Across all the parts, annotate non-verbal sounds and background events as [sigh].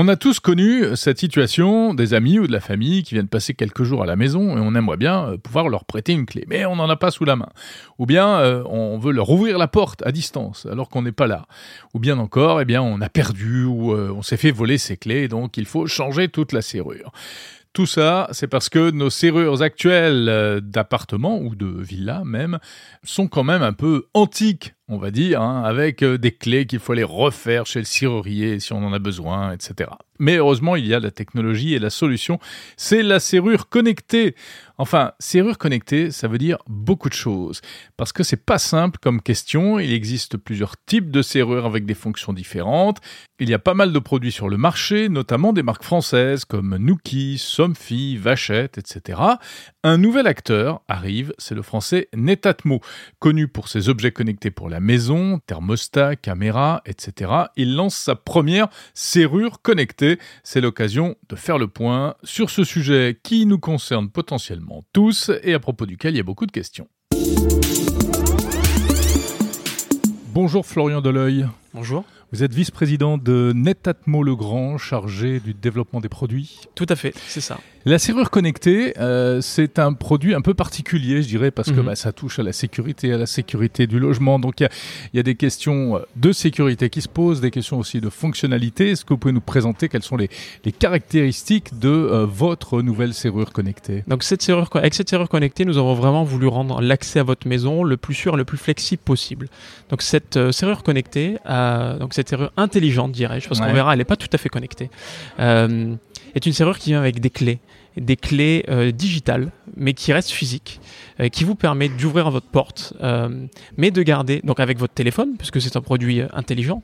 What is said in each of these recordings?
On a tous connu cette situation des amis ou de la famille qui viennent passer quelques jours à la maison et on aimerait bien euh, pouvoir leur prêter une clé, mais on n'en a pas sous la main. Ou bien euh, on veut leur ouvrir la porte à distance alors qu'on n'est pas là. Ou bien encore, eh bien on a perdu ou euh, on s'est fait voler ses clés, donc il faut changer toute la serrure. Tout ça, c'est parce que nos serrures actuelles d'appartements ou de villas même sont quand même un peu antiques on va dire, hein, avec euh, des clés qu'il faut aller refaire chez le serrurier si on en a besoin, etc. Mais heureusement, il y a la technologie et la solution, c'est la serrure connectée. Enfin, serrure connectée, ça veut dire beaucoup de choses. Parce que c'est pas simple comme question. Il existe plusieurs types de serrures avec des fonctions différentes. Il y a pas mal de produits sur le marché, notamment des marques françaises comme Nuki, Somfy, Vachette, etc. Un nouvel acteur arrive, c'est le français Netatmo, connu pour ses objets connectés pour la maison, thermostat, caméra, etc. Il lance sa première serrure connectée. C'est l'occasion de faire le point sur ce sujet qui nous concerne potentiellement tous et à propos duquel il y a beaucoup de questions. Bonjour Florian Deleuil. Bonjour. Vous êtes vice-président de Netatmo Legrand, chargé du développement des produits. Tout à fait, c'est ça. La serrure connectée, euh, c'est un produit un peu particulier, je dirais, parce que mhm. bah, ça touche à la sécurité, à la sécurité du logement. Donc il y, a, des questions de sécurité qui se posent, des questions aussi de fonctionnalité. Est-ce que vous pouvez nous présenter quelles sont les, caractéristiques de euh, votre nouvelle serrure connectée? Donc cette serrure, avec cette serrure connectée, nous avons vraiment voulu rendre l'accès à votre maison le plus sûr, le plus flexible possible. Donc cette euh, serrure connectée, donc cette serrure intelligente, dirais-je, parce qu'on verra, elle n'est pas tout à fait connectée, est une serrure qui vient avec des clés des clés euh, digitales, mais qui restent physiques, euh, qui vous permettent d'ouvrir votre porte, euh, mais de garder, donc avec votre téléphone, puisque c'est un produit intelligent,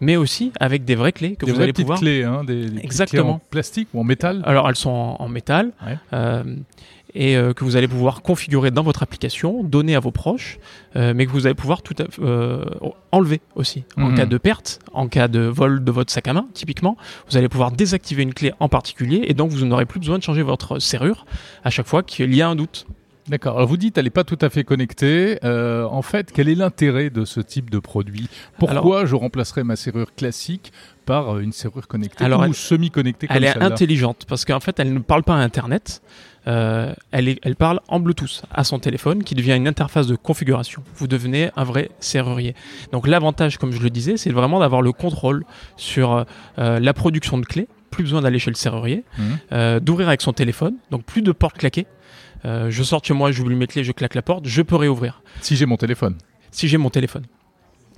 mais aussi avec des vraies clés que vous allez pouvoir. clés, hein, des, des Exactement. Clés en plastique ou en métal. Alors elles sont en, métal et euh, que vous allez pouvoir configurer dans votre application, donner à vos proches, euh, mais que vous allez pouvoir tout euh, enlever aussi. En mhm. cas de perte, en cas de vol de votre sac à main, typiquement, vous allez pouvoir désactiver une clé en particulier et donc vous n'aurez plus besoin de changer votre serrure à chaque fois qu'il y a un doute. D'accord. Alors vous dites, elle n'est pas tout à fait connectée. en fait, quel est l'intérêt de ce type de produit? Pourquoi je remplacerai ma serrure classique par une serrure connectée ou semi-connectée Elle est intelligente parce qu'en fait, elle ne parle pas à Internet. Euh, elle, elle, parle en Bluetooth à son téléphone qui devient une interface de configuration. Vous devenez un vrai serrurier. Donc l'avantage, comme je le disais, c'est vraiment d'avoir le contrôle sur euh, la production de clés. Plus besoin d'aller chez le serrurier, mmh. euh, d'ouvrir avec son téléphone, donc plus de portes claquées. je sors chez moi, j'oublie mes clés, je claque la porte, je peux réouvrir. Si j'ai mon téléphone. Si j'ai mon téléphone.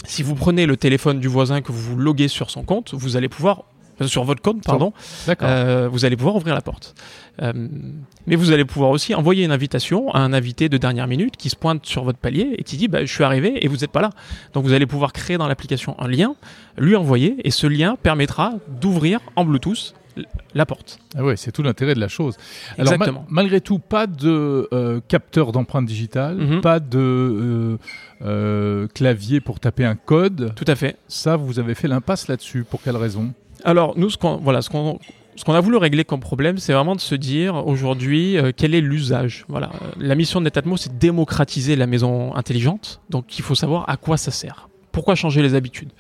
Si vous prenez le téléphone du voisin que vous vous loguez sur son compte, vous allez pouvoir sur votre compte, pardon, euh, vous allez pouvoir ouvrir la porte. Euh, mais vous allez pouvoir aussi envoyer une invitation à un invité de dernière minute qui se pointe sur votre palier et qui dit bah, je suis arrivé et vous n'êtes pas là. Donc vous allez pouvoir créer dans l'application un lien, lui envoyer et ce lien permettra d'ouvrir en Bluetooth la porte. Ah ouais, c'est tout l'intérêt de la chose. Alors, malgré tout, pas de euh, capteur d'empreinte digitale, mhm. pas de clavier pour taper un code. Tout à fait. Ça, vous avez fait l'impasse là-dessus. Pour quelle raison? Alors, nous, ce qu'on voilà, ce qu'on ce qu'on a voulu régler comme problème, c'est vraiment de se dire aujourd'hui euh, quel est l'usage? Voilà, la mission de Netatmo, c'est démocratiser la maison intelligente. Donc, il faut savoir à quoi ça sert. Pourquoi changer les habitudes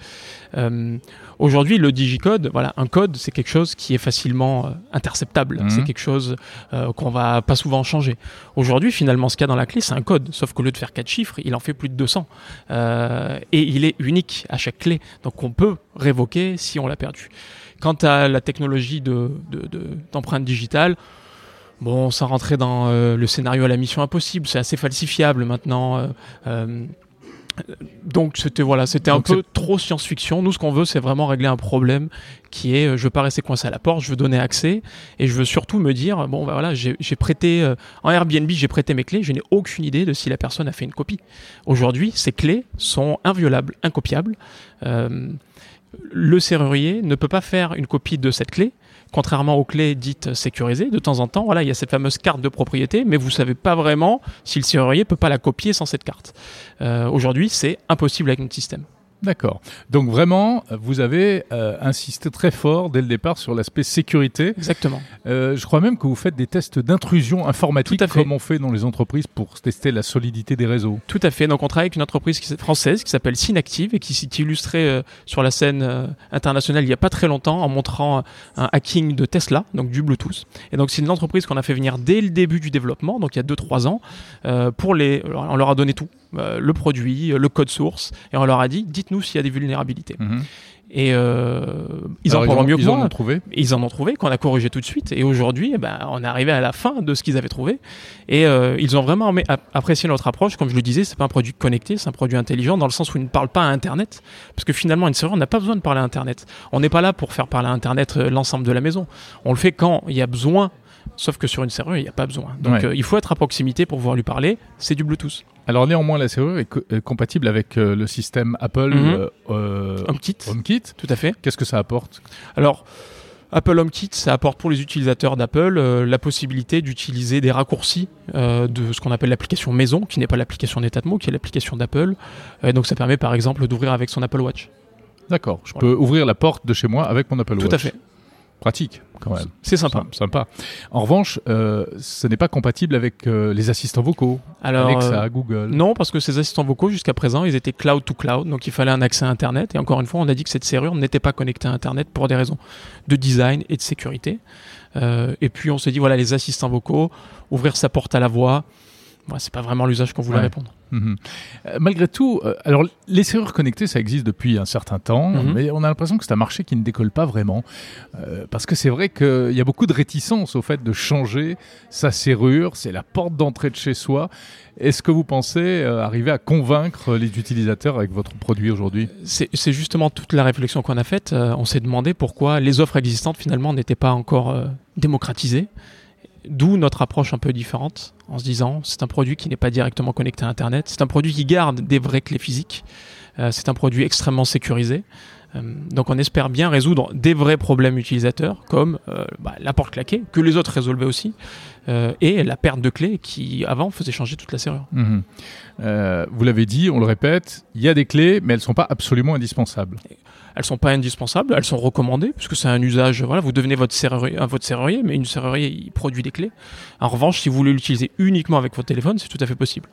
euh, Aujourd'hui, le digicode, voilà, un code, c'est quelque chose qui est facilement euh, interceptable. Mhm. C'est quelque chose euh, qu'on va pas souvent changer. Aujourd'hui, finalement, ce qu'il y a dans la clé, c'est un code. Sauf qu'au lieu de faire quatre chiffres, il en fait plus de 200. et il est unique à chaque clé. Donc, on peut révoquer si on l'a perdu. Quant à la technologie de, d'empreinte digitale, bon, ça rentrait dans le scénario à la mission impossible. C'est assez falsifiable maintenant donc c'était voilà, c'était un peu trop science-fiction. Nous, ce qu'on veut, c'est vraiment régler un problème qui est, euh, je veux pas rester coincé à la porte, je veux donner accès et je veux surtout me dire, bon, bah, voilà, j'ai prêté euh, en Airbnb, j'ai prêté mes clés, je n'ai aucune idée de si la personne a fait une copie. Aujourd'hui, ces clés sont inviolables, incopiables. Euh, le serrurier ne peut pas faire une copie de cette clé contrairement aux clés dites sécurisées, de temps en temps, voilà, il y a cette fameuse carte de propriété, mais vous ne savez pas vraiment si le serrurier peut pas la copier sans cette carte. Euh, aujourd'hui, c'est impossible avec notre système. D'accord. Donc vraiment, vous avez euh, insisté très fort dès le départ sur l'aspect sécurité. Exactement. Euh, je crois même que vous faites des tests d'intrusion informatique Tout à fait. comme on fait dans les entreprises pour tester la solidité des réseaux. Tout à fait. Donc on travaille avec une entreprise française qui s'appelle Synactive et qui s'est illustrée euh, sur la scène euh, internationale il n'y a pas très longtemps en montrant un hacking de Tesla, donc du Bluetooth. Et donc c'est une entreprise qu'on a fait venir dès le début du développement, donc il y a 2-3 ans, euh, pour les. on leur a donné tout, euh, le produit, le code source, et on leur a dit dites-nous s'il y a des vulnérabilités. Mhm. Et euh, ils Alors, en parlent mieux que ils en ont trouvé. Ils en ont trouvé, qu'on a corrigé tout de suite. Et aujourd'hui, eh ben, on est arrivé à la fin de ce qu'ils avaient trouvé. Et euh, ils ont vraiment apprécié notre approche. Comme je le disais, c'est pas un produit connecté, c'est un produit intelligent dans le sens où il ne parle pas à Internet. Parce que finalement, une serrure, on n'a pas besoin de parler à Internet. On n'est pas là pour faire parler à Internet euh, l'ensemble de la maison. On le fait quand il y a besoin. Sauf que sur une serrure, il n'y a pas besoin. Donc Ouais. euh, il faut être à proximité pour pouvoir lui parler. C'est du Bluetooth. Alors néanmoins, la serrure est, co- est compatible avec euh, le système Apple Mhm. euh, euh, HomeKit, HomeKit. tout à fait. Qu'est-ce que ça apporte? Alors, Apple HomeKit, ça apporte pour les utilisateurs d'Apple euh, la possibilité d'utiliser des raccourcis euh, de ce qu'on appelle l'application maison, qui n'est pas l'application Netatmo, qui est l'application d'Apple. Euh, donc ça permet par exemple d'ouvrir avec son Apple Watch. D'accord. Je Voilà. peux ouvrir la porte de chez moi avec mon Apple Watch. Tout à fait. Pratique, quand même. C'est sympa. Sym- Sympa. En revanche, euh, ce n'est pas compatible avec euh, les assistants vocaux. Alors, Alexa, euh, Google. non, parce que ces assistants vocaux, jusqu'à présent, ils étaient cloud to cloud, donc il fallait un accès à Internet. Et encore une fois, on a dit que cette serrure n'était pas connectée à Internet pour des raisons de design et de sécurité. Et puis on s'est dit, voilà, les assistants vocaux, ouvrir sa porte à la voix, ouais, c'est pas vraiment l'usage qu'on voulait Ouais. répondre. Mhm. Euh, malgré tout, euh, alors les serrures connectées, ça existe depuis un certain temps, Mhm. mais on a l'impression que c'est un marché qui ne décolle pas vraiment. Euh, parce que c'est vrai qu'il y a beaucoup de réticence au fait de changer sa serrure, c'est la porte d'entrée de chez soi. Est-ce que vous pensez arriver à convaincre les utilisateurs avec votre produit aujourd'hui? C'est justement toute la réflexion qu'on a faite. On s'est demandé pourquoi les offres existantes finalement n'étaient pas encore démocratisées. D'où notre approche un peu différente, en se disant c'est un produit qui n'est pas directement connecté à Internet, c'est un produit qui garde des vraies clés physiques, Euh, c'est un produit extrêmement sécurisé. Euh, donc on espère bien résoudre des vrais problèmes utilisateurs comme euh, bah, la porte claquée, que les autres résolvaient aussi, et la perte de clés qui avant faisait changer toute la serrure. Mhm. Vous l'avez dit, on le répète, il y a des clés, mais elles ne sont pas absolument indispensables. Elles sont pas indispensables, elles sont recommandées puisque c'est un usage. Voilà, vous devenez votre serrurier, un votre serrurier, mais une serrurier il produit des clés. En revanche, si vous voulez l'utiliser uniquement avec votre téléphone, c'est tout à fait possible.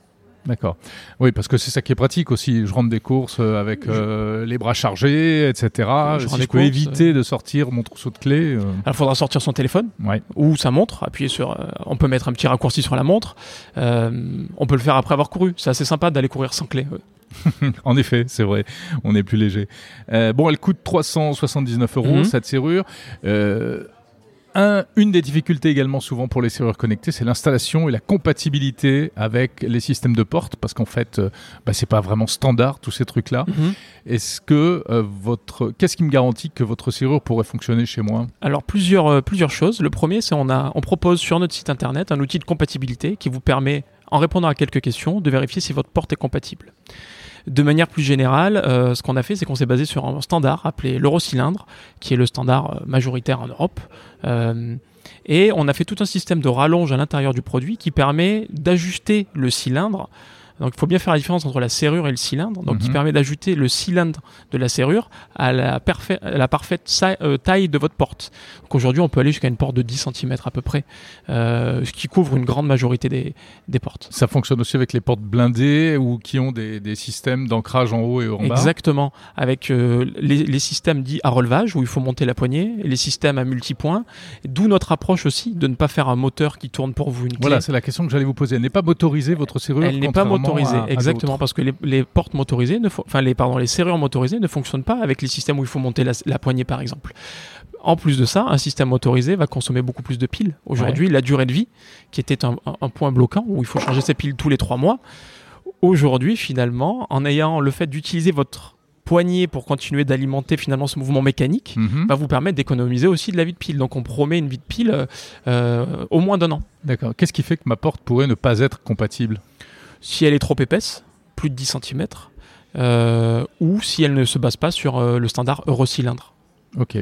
D'accord. Oui, parce que c'est ça qui est pratique aussi. Je rentre des courses euh, avec euh, les bras chargés, etc. Je si je peux courses, éviter de sortir mon trousseau de clés. euh, Alors, il faudra sortir son téléphone ouais. ou sa montre, appuyer sur. euh, on peut mettre un petit raccourci sur la montre. Euh, on peut le faire après avoir couru. C'est assez sympa d'aller courir sans clé. [laughs] En effet, c'est vrai, on est plus léger. Euh, bon, elle coûte 379 euros, Mhm. cette serrure. Euh, un- une des difficultés également souvent pour les serrures connectées, c'est l'installation et la compatibilité avec les systèmes de porte, parce qu'en fait, euh, bah, c'est pas vraiment standard tous ces trucs-là. Mhm. Est-ce que euh, votre, qu'est-ce qui me garantit que votre serrure pourrait fonctionner chez moi? Alors plusieurs, euh, plusieurs choses. Le premier, c'est on a, on propose sur notre site internet un outil de compatibilité qui vous permet, en répondant à quelques questions, de vérifier si votre porte est compatible. De manière plus générale, euh, ce qu'on a fait, c'est qu'on s'est basé sur un standard appelé l'eurocylindre, qui est le standard euh, majoritaire en Europe. Euh, et on a fait tout un système de rallonge à l'intérieur du produit qui permet d'ajuster le cylindre. Donc il faut bien faire la différence entre la serrure et le cylindre. Donc qui Mhm. permet d'ajuster le cylindre de la serrure à la, parfait- à la parfaite euh, taille de votre porte. Donc aujourd'hui, on peut aller jusqu'à une porte de 10 cm à peu près, euh, ce qui couvre une grande majorité des, des portes. Ça fonctionne aussi avec les portes blindées ou qui ont des, des systèmes d'ancrage en haut et en bas? Exactement, avec euh, les, les systèmes dits à relevage où il faut monter la poignée, et les systèmes à multipoints, d'où notre approche aussi de ne pas faire un moteur qui tourne pour vous une clé. Voilà, c'est la question que j'allais vous poser. Elle n'est pas motorisée, votre serrure Elle n'est pas contrairement motorisée, à exactement, parce que les, les portes motorisées, ne enfin les pardon, les serrures motorisées ne fonctionnent pas avec les systèmes où il faut monter la, la poignée, par exemple. En plus de ça, un système motorisé va consommer beaucoup plus de piles. Aujourd'hui, la durée de vie, qui était un, un- un point bloquant où il faut changer ses piles tous les trois mois, aujourd'hui, finalement, en ayant le fait d'utiliser votre poignée pour continuer d'alimenter finalement ce mouvement mécanique, Mhm. va vous permettre d'économiser aussi de la vie de pile. Donc on promet une vie de pile euh, euh, au moins d'un an. D'accord. Qu'est-ce qui fait que ma porte pourrait ne pas être compatible? Si elle est trop épaisse, plus de 10 cm, ou si elle ne se base pas sur euh, le standard eurocylindre. Ok.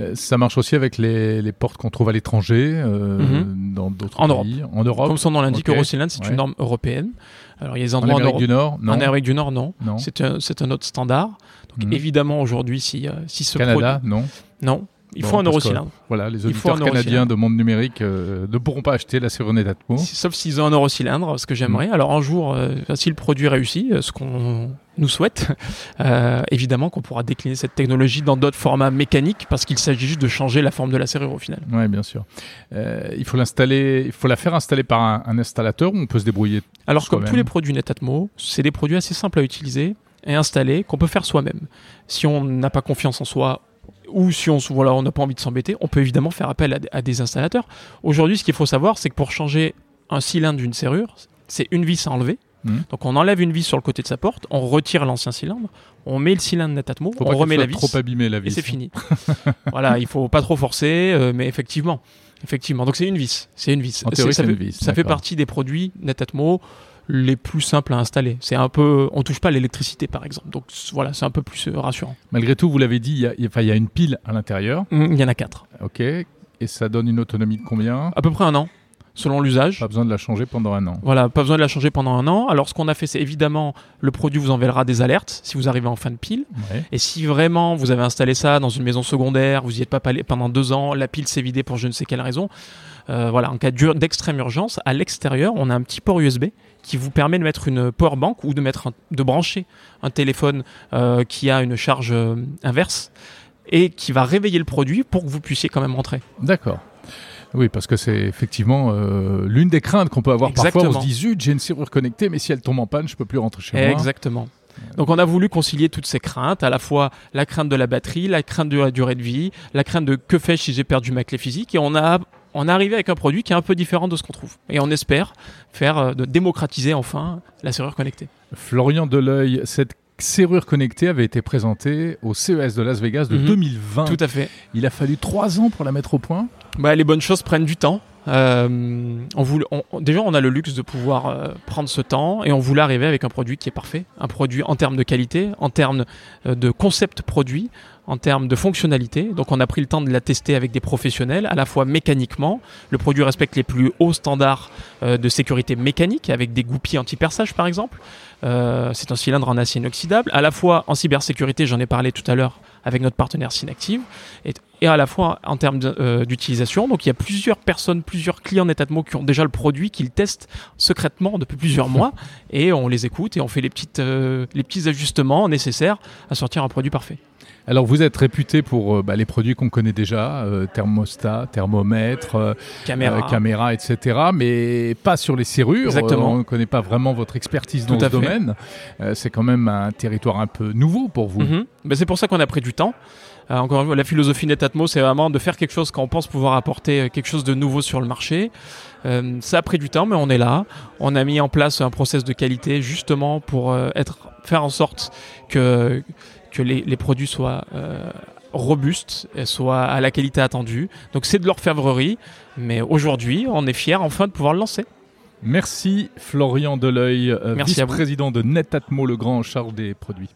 Euh, ça marche aussi avec les, les portes qu'on trouve à l'étranger, euh, Mhm. dans d'autres pays. En Europe. Comme son nom l'indique, Ok. Eurocylindre, c'est Ouais. une norme européenne. Alors il y a des En endroits en, Amérique Europe- du Nord, non. en Amérique du Nord, non. Non. C'est un, un autre standard. Donc Mhm. évidemment, aujourd'hui, si, euh, si ce Canada, non. produit... Non, il Bon, faut un eurocylindre. Voilà, les auditeurs canadiens de monde numérique euh, ne pourront pas acheter la serrure Netatmo. Si- Sauf s'ils ont un eurocylindre, ce que j'aimerais. Alors un jour, euh, si le produit réussit, euh, ce qu'on nous souhaite, [laughs] euh, évidemment qu'on pourra décliner cette technologie dans d'autres formats mécaniques, parce qu'il s'agit juste de changer la forme de la serrure au final. Oui, bien sûr. Il faut l'installer, il faut la faire installer par un, un installateur ou on peut se débrouiller. Alors comme tous les produits Netatmo, c'est des produits assez simples à utiliser et installer qu'on peut faire soi-même. Si on n'a pas confiance en soi ou si on voilà, on n'a pas envie de s'embêter, on peut évidemment faire appel à, à des installateurs. Aujourd'hui, ce qu'il faut savoir, c'est que pour changer un cylindre d'une serrure, c'est une vis à enlever. Mhm. Donc on enlève une vis sur le côté de sa porte, on retire l'ancien cylindre, on met le cylindre Netatmo, Faut on pas remet la vis trop abîmée la et vis. c'est fini. [laughs] voilà, il faut pas trop forcer, euh, mais effectivement, effectivement. Donc c'est une vis, c'est une vis. En C'est- théorie, ça fait, une vis, ça fait d'accord. partie des produits Netatmo les plus simples à installer. C'est un peu, on touche pas à l'électricité par exemple. Donc voilà, c'est un peu plus euh, rassurant. Malgré tout, vous l'avez dit, il y, a, y a- y une pile à l'intérieur. Hum, Il y en a quatre, Ok. Et ça donne une autonomie de combien? À peu près un an, selon l'usage. Pas besoin de la changer pendant un an. Voilà, pas besoin de la changer pendant un an. Alors ce qu'on a fait, c'est évidemment le produit vous enverra des alertes si vous arrivez en fin de pile. Ouais. Et si vraiment vous avez installé ça dans une maison secondaire, vous n'y êtes pas pendant deux ans, la pile s'est vidée pour je ne sais quelle raison, euh, voilà, en cas d'extrême urgence, à l'extérieur, on a un petit port USB qui vous permet de mettre une power bank ou de mettre un- de brancher un téléphone euh, qui a une charge euh, inverse et qui va réveiller le produit pour que vous puissiez quand même rentrer. D'accord. Oui, parce que c'est effectivement euh, l'une des craintes qu'on peut avoir parfois. On Exactement. se dit, zut, j'ai une serrure connectée, mais si elle tombe en panne, je peux plus rentrer chez moi. Exactement. Donc on a voulu concilier toutes ces craintes, à la fois la crainte de la batterie, la crainte de la durée de vie, la crainte de que fais-je si j'ai perdu ma clé physique, et on a on est arrivé avec un produit qui est un peu différent de ce qu'on trouve. Et on espère faire euh, de démocratiser enfin la serrure connectée. Florian Deleuil, cette serrure connectée avait été présentée au CES de Las Vegas de Mhm. 2020. Tout à fait. Il a fallu trois ans pour la mettre au point. Bah, les bonnes choses prennent du temps. Euh, on voulait, on- on- déjà, on a le luxe de pouvoir euh, prendre ce temps et on voulait arriver avec un produit qui est parfait. Un produit en termes de qualité, en termes euh, de concept produit, en termes de fonctionnalité. Donc, on a pris le temps de la tester avec des professionnels, à la fois mécaniquement. Le produit respecte les plus hauts standards euh, de sécurité mécanique avec des goupilles anti-perçage, par exemple. Euh, c'est un cylindre en acier inoxydable. À la fois en cybersécurité, j'en ai parlé tout à l'heure avec notre partenaire Synactive, et, et à la fois en termes euh, d'utilisation. Donc il y a plusieurs personnes, plusieurs clients Netatmo qui ont déjà le produit, qui le testent secrètement depuis plusieurs mois, [laughs] et on les écoute et on fait les, petites, euh, les petits ajustements nécessaires à sortir un produit parfait. Alors vous êtes réputé pour euh, bah, les produits qu'on connaît déjà, euh, thermostat, thermomètre, euh, Caméra. euh, caméra, etc. Mais pas sur les serrures. Exactement. On ne connaît pas vraiment votre expertise dans ce fait. domaine. C'est quand même un territoire un peu nouveau pour vous. Mhm. Ben, c'est pour ça qu'on a pris du temps. Encore une fois, la philosophie Netatmo, c'est vraiment de faire quelque chose quand on pense pouvoir apporter quelque chose de nouveau sur le marché. Ça a pris du temps, mais on est là. On a mis en place un process de qualité justement pour être, faire en sorte que, que les, les produits soient euh, robustes, et soient à la qualité attendue. Donc c'est de l'orfèvrerie, mais aujourd'hui, on est fiers enfin de pouvoir le lancer. Merci Florian Deleuil, euh, Merci à vous. vice-président de Netatmo, le grand en charge des produits.